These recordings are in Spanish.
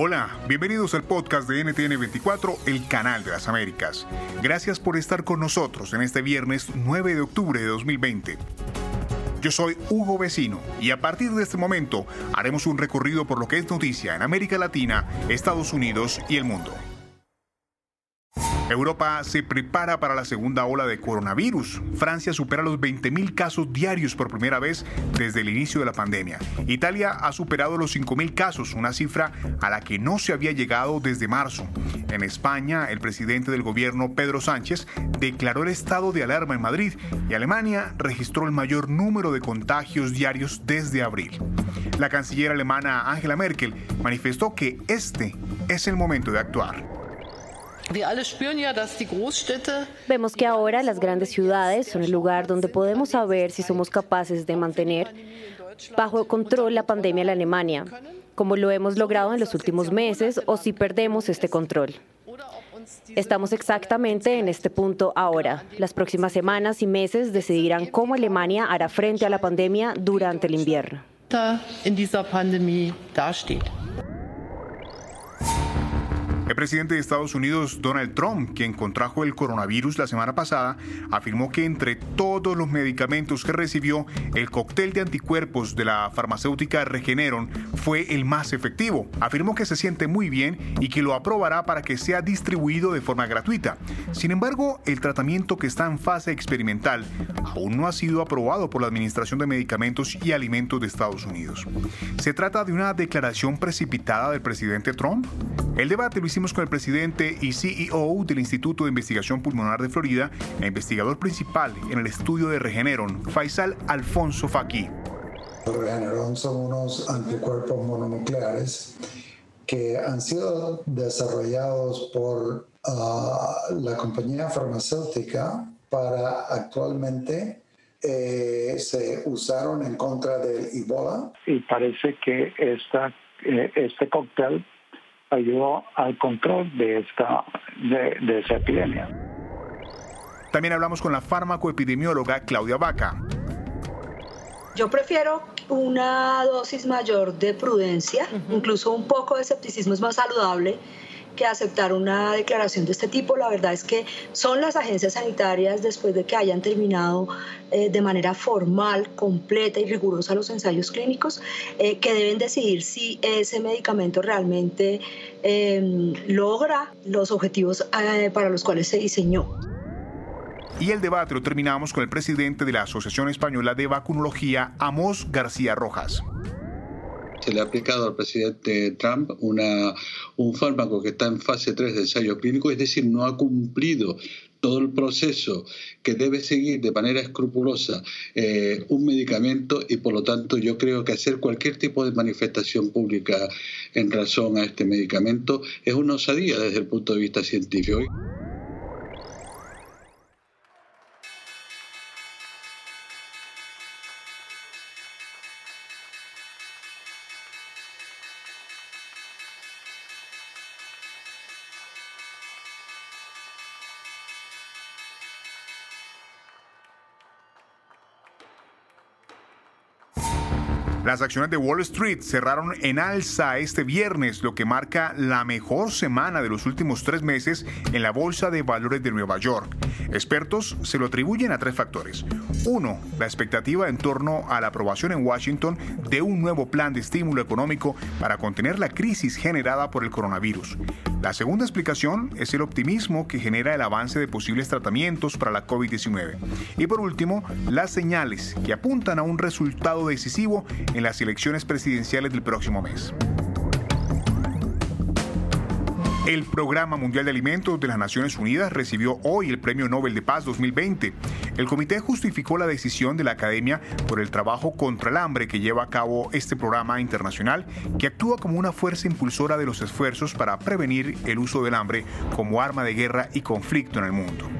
Hola, bienvenidos al podcast de NTN24, el canal de las Américas. Gracias por estar con nosotros en este viernes 9 de octubre de 2020. Yo soy Hugo Vecino y a partir de este momento haremos un recorrido por lo que es noticia en América Latina, Estados Unidos y el mundo. Europa se prepara para la segunda ola de coronavirus. Francia supera los 20.000 casos diarios por primera vez desde el inicio de la pandemia. Italia ha superado los 5.000 casos, una cifra a la que no se había llegado desde marzo. En España, el presidente del gobierno, Pedro Sánchez, declaró el estado de alarma en Madrid y Alemania registró el mayor número de contagios diarios desde abril. La canciller alemana Angela Merkel manifestó que este es el momento de actuar. Vemos que ahora las grandes ciudades son el lugar donde podemos saber si somos capaces de mantener bajo control la pandemia en la Alemania, como lo hemos logrado en los últimos meses, o si perdemos este control. Estamos exactamente en este punto ahora. Las próximas semanas y meses decidirán cómo Alemania hará frente a la pandemia durante el invierno. Presidente de Estados Unidos, Donald Trump, quien contrajo el coronavirus la semana pasada, afirmó que entre todos los medicamentos que recibió, el cóctel de anticuerpos de la farmacéutica Regeneron fue el más efectivo. Afirmó que se siente muy bien y que lo aprobará para que sea distribuido de forma gratuita. Sin embargo, el tratamiento que está en fase experimental aún no ha sido aprobado por la Administración de Medicamentos y Alimentos de Estados Unidos. ¿Se trata de una declaración precipitada del presidente Trump? El debate lo hicimos con el presidente y CEO del Instituto de Investigación Pulmonar de Florida e investigador principal en el estudio de Regeneron, Faisal Alfonso Faki. Regeneron son unos anticuerpos mononucleares que han sido desarrollados por ah, la compañía farmacéutica para actualmente eh, se usaron en contra del Ebola. Y parece que esta, eh, este cóctel ayudó al control de esta de, esa epidemia. También hablamos con la farmacoepidemióloga Claudia Vaca. Yo prefiero una dosis mayor de prudencia, incluso un poco de escepticismo es más saludable que aceptar una declaración de este tipo. La verdad es que son las agencias sanitarias, después de que hayan terminado eh, de manera formal, completa y rigurosa los ensayos clínicos, eh, que deben decidir si ese medicamento realmente em, logra los objetivos eh, para los cuales se diseñó. Y el debate lo terminamos con el presidente de la Asociación Española de Vacunología, Amos García Rojas se le ha aplicado al presidente Trump una, un fármaco que está en fase 3 de ensayo clínico, es decir, no ha cumplido todo el proceso que debe seguir de manera escrupulosa eh, un medicamento y por lo tanto yo creo que hacer cualquier tipo de manifestación pública en razón a este medicamento es una osadía desde el punto de vista científico. Las acciones de Wall Street cerraron en alza este viernes, lo que marca la mejor semana de los últimos tres meses en la Bolsa de Valores de Nueva York. Expertos se lo atribuyen a tres factores. Uno, la expectativa en torno a la aprobación en Washington de un nuevo plan de estímulo económico para contener la crisis generada por el coronavirus. La segunda explicación es el optimismo que genera el avance de posibles tratamientos para la COVID-19. Y por último, las señales que apuntan a un resultado decisivo en las elecciones presidenciales del próximo mes. El Programa Mundial de Alimentos de las Naciones Unidas recibió hoy el Premio Nobel de Paz 2020. El comité justificó la decisión de la Academia por el trabajo contra el hambre que lleva a cabo este programa internacional, que actúa como una fuerza impulsora de los esfuerzos para prevenir el uso del hambre como arma de guerra y conflicto en el mundo.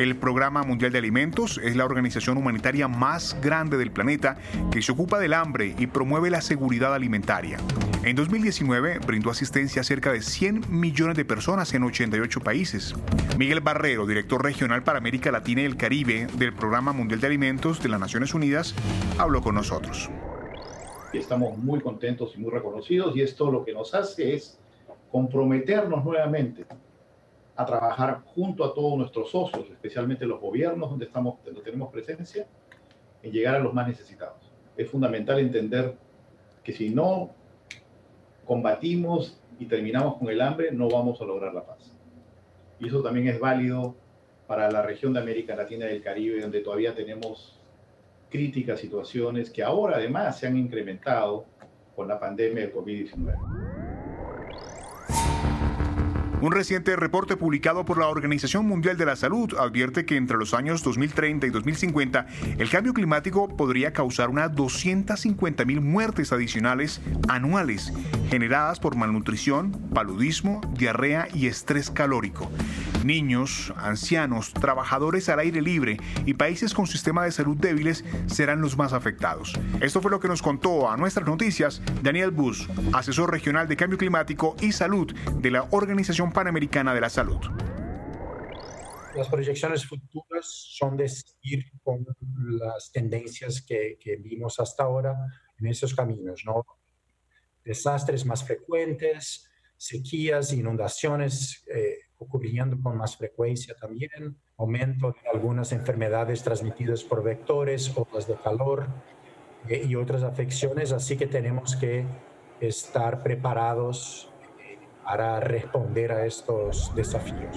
El Programa Mundial de Alimentos es la organización humanitaria más grande del planeta que se ocupa del hambre y promueve la seguridad alimentaria. En 2019 brindó asistencia a cerca de 100 millones de personas en 88 países. Miguel Barrero, director regional para América Latina y el Caribe del Programa Mundial de Alimentos de las Naciones Unidas, habló con nosotros. Estamos muy contentos y muy reconocidos y esto lo que nos hace es comprometernos nuevamente a trabajar junto a todos nuestros socios, especialmente los gobiernos donde, estamos, donde tenemos presencia, en llegar a los más necesitados. Es fundamental entender que si no combatimos y terminamos con el hambre, no vamos a lograr la paz. Y eso también es válido para la región de América Latina y del Caribe, donde todavía tenemos críticas situaciones que ahora además se han incrementado con la pandemia del COVID-19. Un reciente reporte publicado por la Organización Mundial de la Salud advierte que entre los años 2030 y 2050 el cambio climático podría causar unas 250 mil muertes adicionales anuales generadas por malnutrición, paludismo, diarrea y estrés calórico. Niños, ancianos, trabajadores al aire libre y países con sistema de salud débiles serán los más afectados. Esto fue lo que nos contó a nuestras noticias Daniel Bush, asesor regional de cambio climático y salud de la Organización Panamericana de la Salud. Las proyecciones futuras son de seguir con las tendencias que, vimos hasta ahora en esos caminos, ¿no? Desastres más frecuentes, sequías, inundaciones eh, ocurriendo con más frecuencia también, aumento de algunas enfermedades transmitidas por vectores, olas de calor eh, y otras afecciones, así que tenemos que estar preparados eh, para responder a estos desafíos.